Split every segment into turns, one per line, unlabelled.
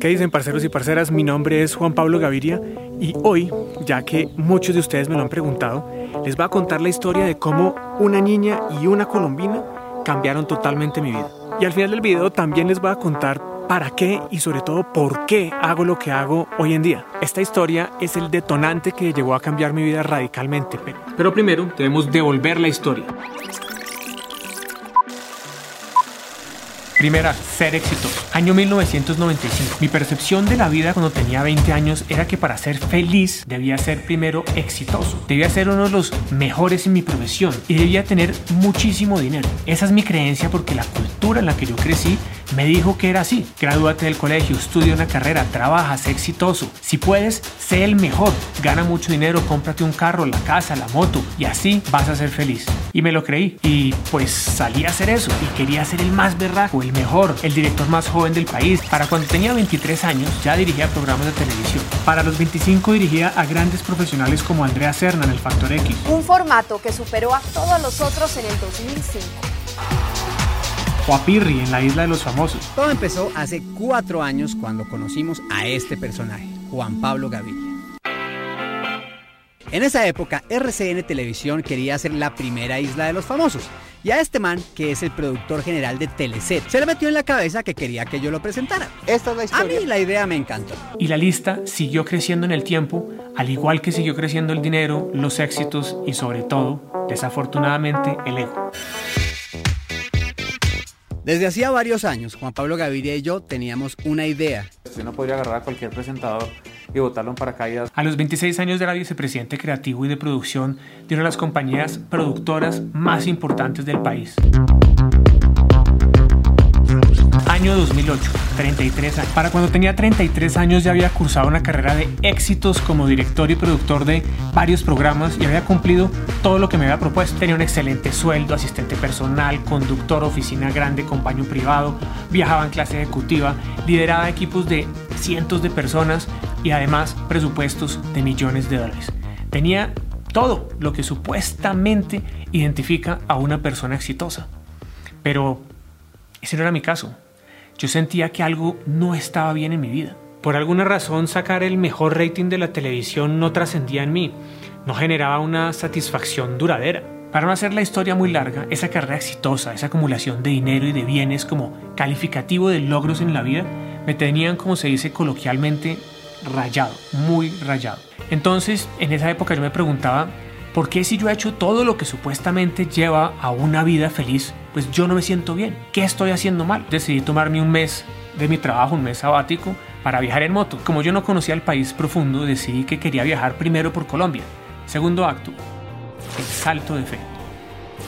¿Qué dicen parceros y parceras? Mi nombre es Juan Pablo Gaviria y hoy, ya que muchos de ustedes me lo han preguntado, les voy a contar la historia de cómo una niña y una colombina cambiaron totalmente mi vida. Y al final del video también les voy a contar para qué y sobre todo por qué hago lo que hago hoy en día. Esta historia es el detonante que llevó a cambiar mi vida radicalmente. Pero primero debemos devolver la historia. Primera, ser exitoso. Año 1995. Mi percepción de la vida cuando tenía 20 años era que para ser feliz debía ser primero exitoso. Debía ser uno de los mejores en mi profesión y debía tener muchísimo dinero. Esa es mi creencia porque la cultura en la que yo crecí me dijo que era así. Gradúate del colegio, estudia una carrera, trabaja, sé exitoso. Si puedes, sé el mejor. Gana mucho dinero, cómprate un carro, la casa, la moto y así vas a ser feliz. Y me lo creí. Y pues salí a hacer eso y quería ser el más berraco, el mejor, el director más joven del país. Para cuando tenía 23 años ya dirigía programas de televisión. Para los 25 dirigía a grandes profesionales como Andrea Serna en el Factor X.
Un formato que superó a todos los otros en el 2005
en la isla de los famosos.
Todo empezó hace cuatro años cuando conocimos a este personaje, Juan Pablo Gaviria. En esa época, RCN Televisión quería ser la primera isla de los famosos. Y a este man, que es el productor general de Teleset, se le metió en la cabeza que quería que yo lo presentara. Esta es la historia. A mí la idea me encantó.
Y la lista siguió creciendo en el tiempo, al igual que siguió creciendo el dinero, los éxitos y sobre todo, desafortunadamente, el ego.
Desde hacía varios años, Juan Pablo Gaviria y yo teníamos una idea.
Yo no podría agarrar a cualquier presentador y botarlo en paracaídas.
A los 26 años de la vicepresidente creativo y de producción de una de las compañías productoras más importantes del país. Año 2008, 33 años. Para cuando tenía 33 años ya había cursado una carrera de éxitos como director y productor de varios programas y había cumplido todo lo que me había propuesto. Tenía un excelente sueldo, asistente personal, conductor, oficina grande con baño privado, viajaba en clase ejecutiva, lideraba equipos de cientos de personas y además presupuestos de millones de dólares. Tenía todo lo que supuestamente identifica a una persona exitosa. Pero ese no era mi caso. Yo sentía que algo no estaba bien en mi vida. Por alguna razón sacar el mejor rating de la televisión no trascendía en mí, no generaba una satisfacción duradera. Para no hacer la historia muy larga, esa carrera exitosa, esa acumulación de dinero y de bienes como calificativo de logros en la vida, me tenían, como se dice coloquialmente, rayado, muy rayado. Entonces, en esa época yo me preguntaba, ¿por qué si yo he hecho todo lo que supuestamente lleva a una vida feliz, pues yo no me siento bien. ¿Qué estoy haciendo mal? Decidí tomarme un mes de mi trabajo, un mes sabático, para viajar en moto. Como yo no conocía el país profundo, decidí que quería viajar primero por Colombia. Segundo acto, el salto de fe.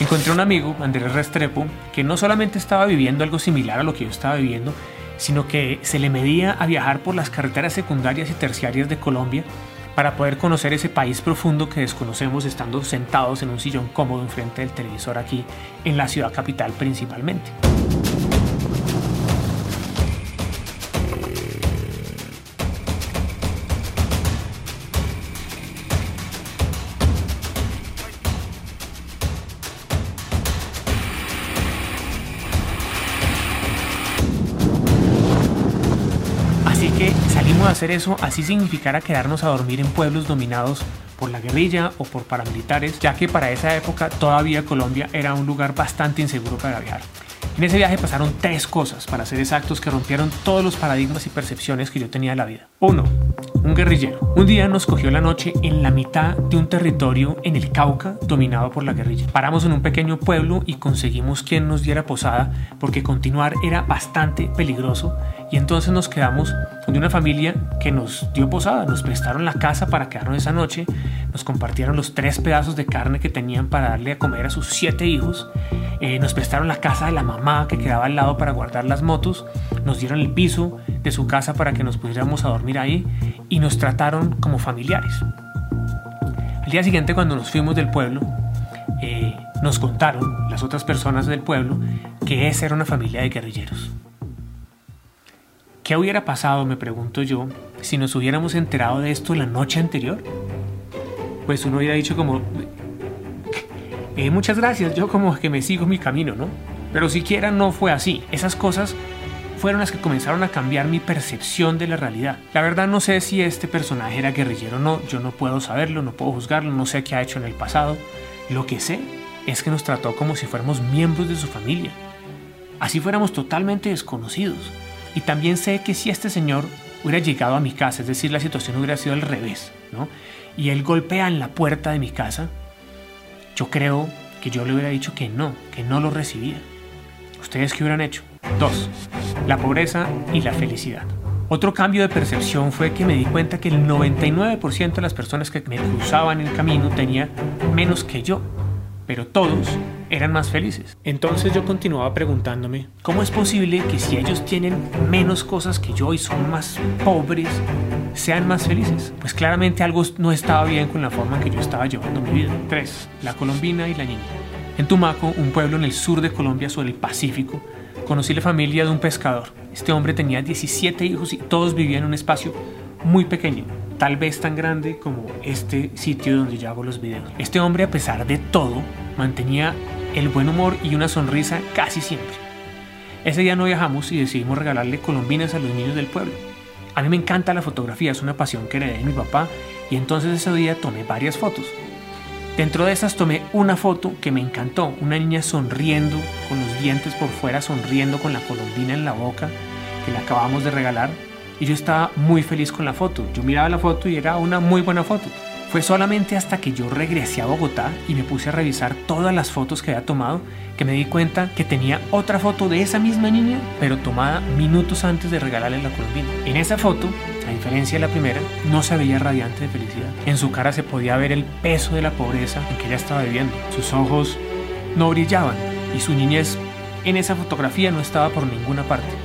Encontré un amigo, Andrés Restrepo, que no solamente estaba viviendo algo similar a lo que yo estaba viviendo, sino que se le medía a viajar por las carreteras secundarias y terciarias de Colombia para poder conocer ese país profundo que desconocemos estando sentados en un sillón cómodo enfrente del televisor aquí en la ciudad capital principalmente. Hacer eso así significara quedarnos a dormir en pueblos dominados por la guerrilla o por paramilitares, ya que para esa época todavía Colombia era un lugar bastante inseguro para viajar. En ese viaje pasaron tres cosas, para ser exactos, que rompieron todos los paradigmas y percepciones que yo tenía de la vida. Uno, un guerrillero. Un día nos cogió la noche en la mitad de un territorio en el Cauca dominado por la guerrilla. Paramos en un pequeño pueblo y conseguimos quien nos diera posada porque continuar era bastante peligroso y entonces nos quedamos con una familia que nos dio posada, nos prestaron la casa para quedarnos esa noche, nos compartieron los tres pedazos de carne que tenían para darle a comer a sus siete hijos, eh, nos prestaron la casa de la mamá que quedaba al lado para guardar las motos, nos dieron el piso de su casa para que nos pudiéramos a dormir ahí y nos trataron como familiares. Al día siguiente cuando nos fuimos del pueblo, eh, nos contaron las otras personas del pueblo que esa era una familia de guerrilleros. ¿Qué hubiera pasado, me pregunto yo, si nos hubiéramos enterado de esto la noche anterior? Pues uno hubiera dicho como, eh, muchas gracias, yo como que me sigo mi camino, ¿no? Pero siquiera no fue así. Esas cosas fueron las que comenzaron a cambiar mi percepción de la realidad. La verdad no sé si este personaje era guerrillero o no, yo no puedo saberlo, no puedo juzgarlo, no sé qué ha hecho en el pasado. Lo que sé es que nos trató como si fuéramos miembros de su familia, así fuéramos totalmente desconocidos. Y también sé que si este señor hubiera llegado a mi casa, es decir, la situación hubiera sido al revés, ¿no? Y él golpea en la puerta de mi casa, yo creo que yo le hubiera dicho que no, que no lo recibía. ¿Ustedes qué hubieran hecho? Dos, la pobreza y la felicidad. Otro cambio de percepción fue que me di cuenta que el 99% de las personas que me cruzaban el camino tenía menos que yo pero todos eran más felices. Entonces yo continuaba preguntándome, ¿cómo es posible que si ellos tienen menos cosas que yo y son más pobres, sean más felices? Pues claramente algo no estaba bien con la forma en que yo estaba llevando mi vida. 3. La colombina y la niña. En Tumaco, un pueblo en el sur de Colombia sobre el Pacífico, conocí la familia de un pescador. Este hombre tenía 17 hijos y todos vivían en un espacio muy pequeño tal vez tan grande como este sitio donde yo hago los videos. Este hombre, a pesar de todo, mantenía el buen humor y una sonrisa casi siempre. Ese día no viajamos y decidimos regalarle colombinas a los niños del pueblo. A mí me encanta la fotografía, es una pasión que heredé de mi papá y entonces ese día tomé varias fotos. Dentro de esas tomé una foto que me encantó, una niña sonriendo, con los dientes por fuera, sonriendo con la colombina en la boca, que le acabamos de regalar yo estaba muy feliz con la foto. Yo miraba la foto y era una muy buena foto. Fue solamente hasta que yo regresé a Bogotá y me puse a revisar todas las fotos que había tomado que me di cuenta que tenía otra foto de esa misma niña, pero tomada minutos antes de regalarle la colombina. En esa foto, a diferencia de la primera, no se veía radiante de felicidad. En su cara se podía ver el peso de la pobreza en que ella estaba viviendo. Sus ojos no brillaban y su niñez en esa fotografía no estaba por ninguna parte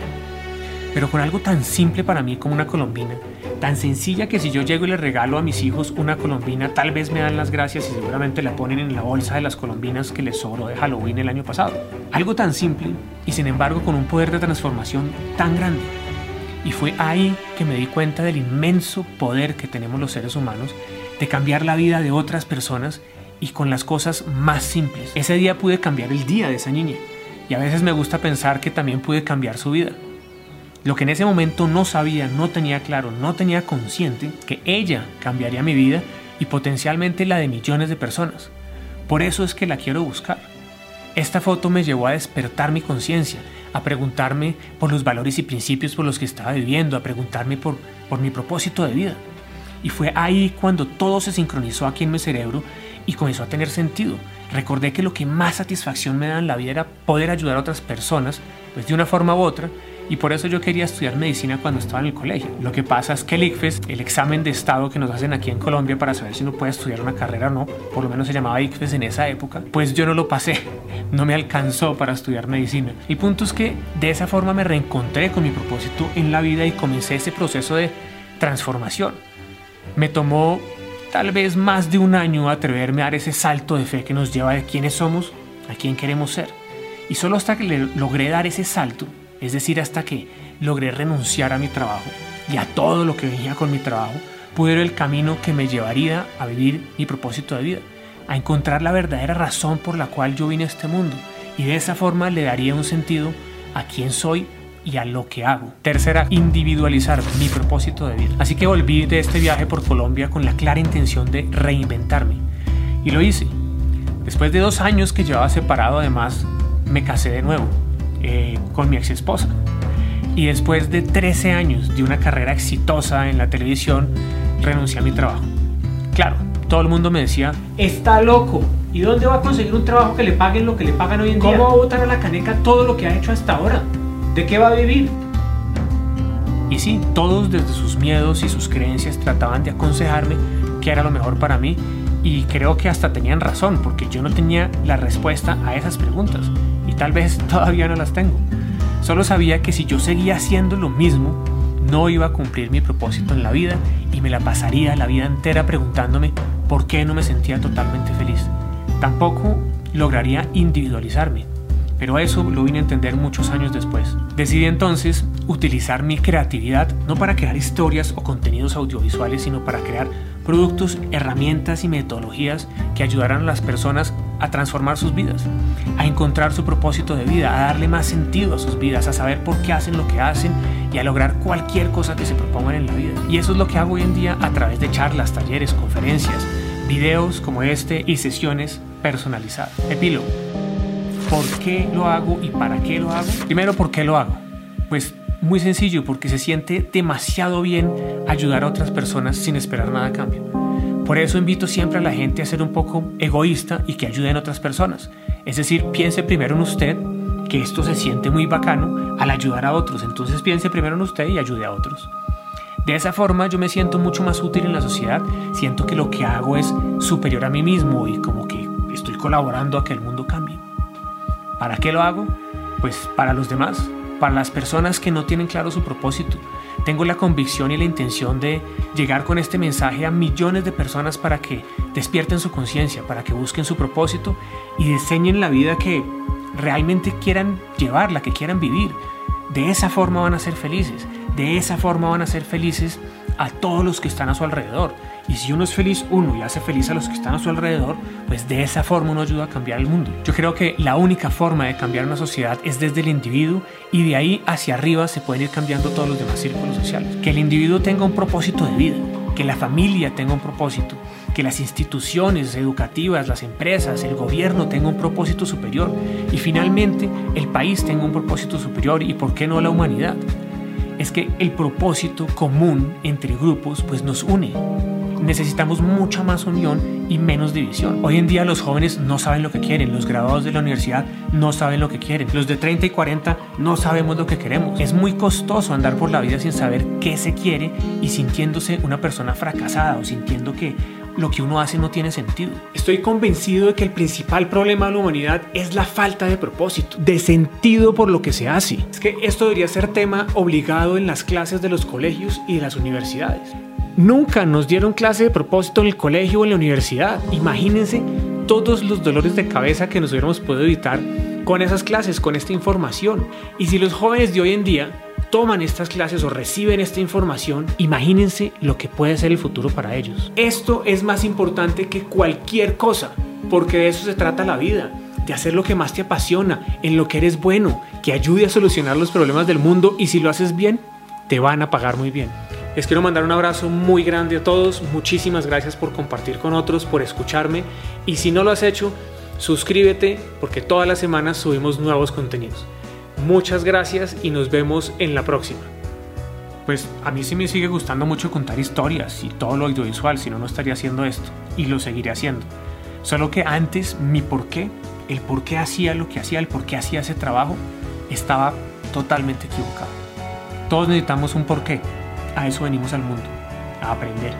pero con algo tan simple para mí como una colombina, tan sencilla que si yo llego y le regalo a mis hijos una colombina, tal vez me dan las gracias y seguramente la ponen en la bolsa de las colombinas que les sobró de Halloween el año pasado. Algo tan simple y sin embargo con un poder de transformación tan grande. Y fue ahí que me di cuenta del inmenso poder que tenemos los seres humanos de cambiar la vida de otras personas y con las cosas más simples. Ese día pude cambiar el día de esa niña y a veces me gusta pensar que también pude cambiar su vida. Lo que en ese momento no sabía, no tenía claro, no tenía consciente que ella cambiaría mi vida y potencialmente la de millones de personas. Por eso es que la quiero buscar. Esta foto me llevó a despertar mi conciencia, a preguntarme por los valores y principios por los que estaba viviendo, a preguntarme por, por mi propósito de vida. Y fue ahí cuando todo se sincronizó aquí en mi cerebro y comenzó a tener sentido. Recordé que lo que más satisfacción me da en la vida era poder ayudar a otras personas, pues de una forma u otra, y por eso yo quería estudiar medicina cuando estaba en el colegio. Lo que pasa es que el ICFES, el examen de estado que nos hacen aquí en Colombia para saber si uno puede estudiar una carrera o no, por lo menos se llamaba ICFES en esa época, pues yo no lo pasé, no me alcanzó para estudiar medicina. El punto es que de esa forma me reencontré con mi propósito en la vida y comencé ese proceso de transformación. Me tomó tal vez más de un año atreverme a dar ese salto de fe que nos lleva de quiénes somos a quién queremos ser. Y solo hasta que logré dar ese salto, es decir, hasta que logré renunciar a mi trabajo y a todo lo que venía con mi trabajo, pude ver el camino que me llevaría a vivir mi propósito de vida, a encontrar la verdadera razón por la cual yo vine a este mundo y de esa forma le daría un sentido a quién soy y a lo que hago. Tercera, individualizar mi propósito de vida. Así que volví de este viaje por Colombia con la clara intención de reinventarme. Y lo hice. Después de dos años que llevaba separado, además, me casé de nuevo eh, con mi ex esposa. Y después de 13 años de una carrera exitosa en la televisión, renuncié a mi trabajo. Claro, todo el mundo me decía, está loco. ¿Y dónde va a conseguir un trabajo que le paguen lo que le pagan hoy en día? ¿Cómo va a botar a la caneca todo lo que ha hecho hasta ahora? ¿De qué va a vivir? Y sí, todos desde sus miedos y sus creencias trataban de aconsejarme qué era lo mejor para mí y creo que hasta tenían razón porque yo no tenía la respuesta a esas preguntas tal vez todavía no las tengo. Solo sabía que si yo seguía haciendo lo mismo, no iba a cumplir mi propósito en la vida y me la pasaría la vida entera preguntándome por qué no me sentía totalmente feliz. Tampoco lograría individualizarme, pero eso lo vine a entender muchos años después. Decidí entonces utilizar mi creatividad no para crear historias o contenidos audiovisuales, sino para crear productos, herramientas y metodologías que ayudaran a las personas a transformar sus vidas, a encontrar su propósito de vida, a darle más sentido a sus vidas, a saber por qué hacen lo que hacen y a lograr cualquier cosa que se propongan en la vida. Y eso es lo que hago hoy en día a través de charlas, talleres, conferencias, videos como este y sesiones personalizadas. Epílogo. ¿Por qué lo hago y para qué lo hago? Primero, ¿por qué lo hago? Pues muy sencillo, porque se siente demasiado bien ayudar a otras personas sin esperar nada a cambio. Por eso invito siempre a la gente a ser un poco egoísta y que ayuden a otras personas. Es decir, piense primero en usted, que esto se siente muy bacano al ayudar a otros. Entonces piense primero en usted y ayude a otros. De esa forma yo me siento mucho más útil en la sociedad, siento que lo que hago es superior a mí mismo y como que estoy colaborando a que el mundo cambie. ¿Para qué lo hago? Pues para los demás, para las personas que no tienen claro su propósito. Tengo la convicción y la intención de llegar con este mensaje a millones de personas para que despierten su conciencia, para que busquen su propósito y diseñen la vida que realmente quieran llevar, la que quieran vivir. De esa forma van a ser felices, de esa forma van a ser felices a todos los que están a su alrededor. Y si uno es feliz uno y hace feliz a los que están a su alrededor, pues de esa forma uno ayuda a cambiar el mundo. Yo creo que la única forma de cambiar una sociedad es desde el individuo y de ahí hacia arriba se pueden ir cambiando todos los demás círculos sociales. Que el individuo tenga un propósito de vida, que la familia tenga un propósito, que las instituciones educativas, las empresas, el gobierno tenga un propósito superior y finalmente el país tenga un propósito superior y por qué no la humanidad. Es que el propósito común entre grupos pues nos une necesitamos mucha más unión y menos división. Hoy en día los jóvenes no saben lo que quieren, los graduados de la universidad no saben lo que quieren, los de 30 y 40 no sabemos lo que queremos. Es muy costoso andar por la vida sin saber qué se quiere y sintiéndose una persona fracasada o sintiendo que lo que uno hace no tiene sentido. Estoy convencido de que el principal problema de la humanidad es la falta de propósito, de sentido por lo que se hace. Es que esto debería ser tema obligado en las clases de los colegios y de las universidades. Nunca nos dieron clase de propósito en el colegio o en la universidad. Imagínense todos los dolores de cabeza que nos hubiéramos podido evitar con esas clases, con esta información. Y si los jóvenes de hoy en día toman estas clases o reciben esta información, imagínense lo que puede ser el futuro para ellos. Esto es más importante que cualquier cosa, porque de eso se trata la vida, de hacer lo que más te apasiona, en lo que eres bueno, que ayude a solucionar los problemas del mundo y si lo haces bien, te van a pagar muy bien. Les quiero mandar un abrazo muy grande a todos. Muchísimas gracias por compartir con otros, por escucharme. Y si no lo has hecho, suscríbete porque todas las semanas subimos nuevos contenidos. Muchas gracias y nos vemos en la próxima. Pues a mí sí me sigue gustando mucho contar historias y todo lo audiovisual, si no, no estaría haciendo esto. Y lo seguiré haciendo. Solo que antes mi por qué, el por qué hacía lo que hacía, el por qué hacía ese trabajo, estaba totalmente equivocado. Todos necesitamos un porqué a eso venimos al mundo, a aprender.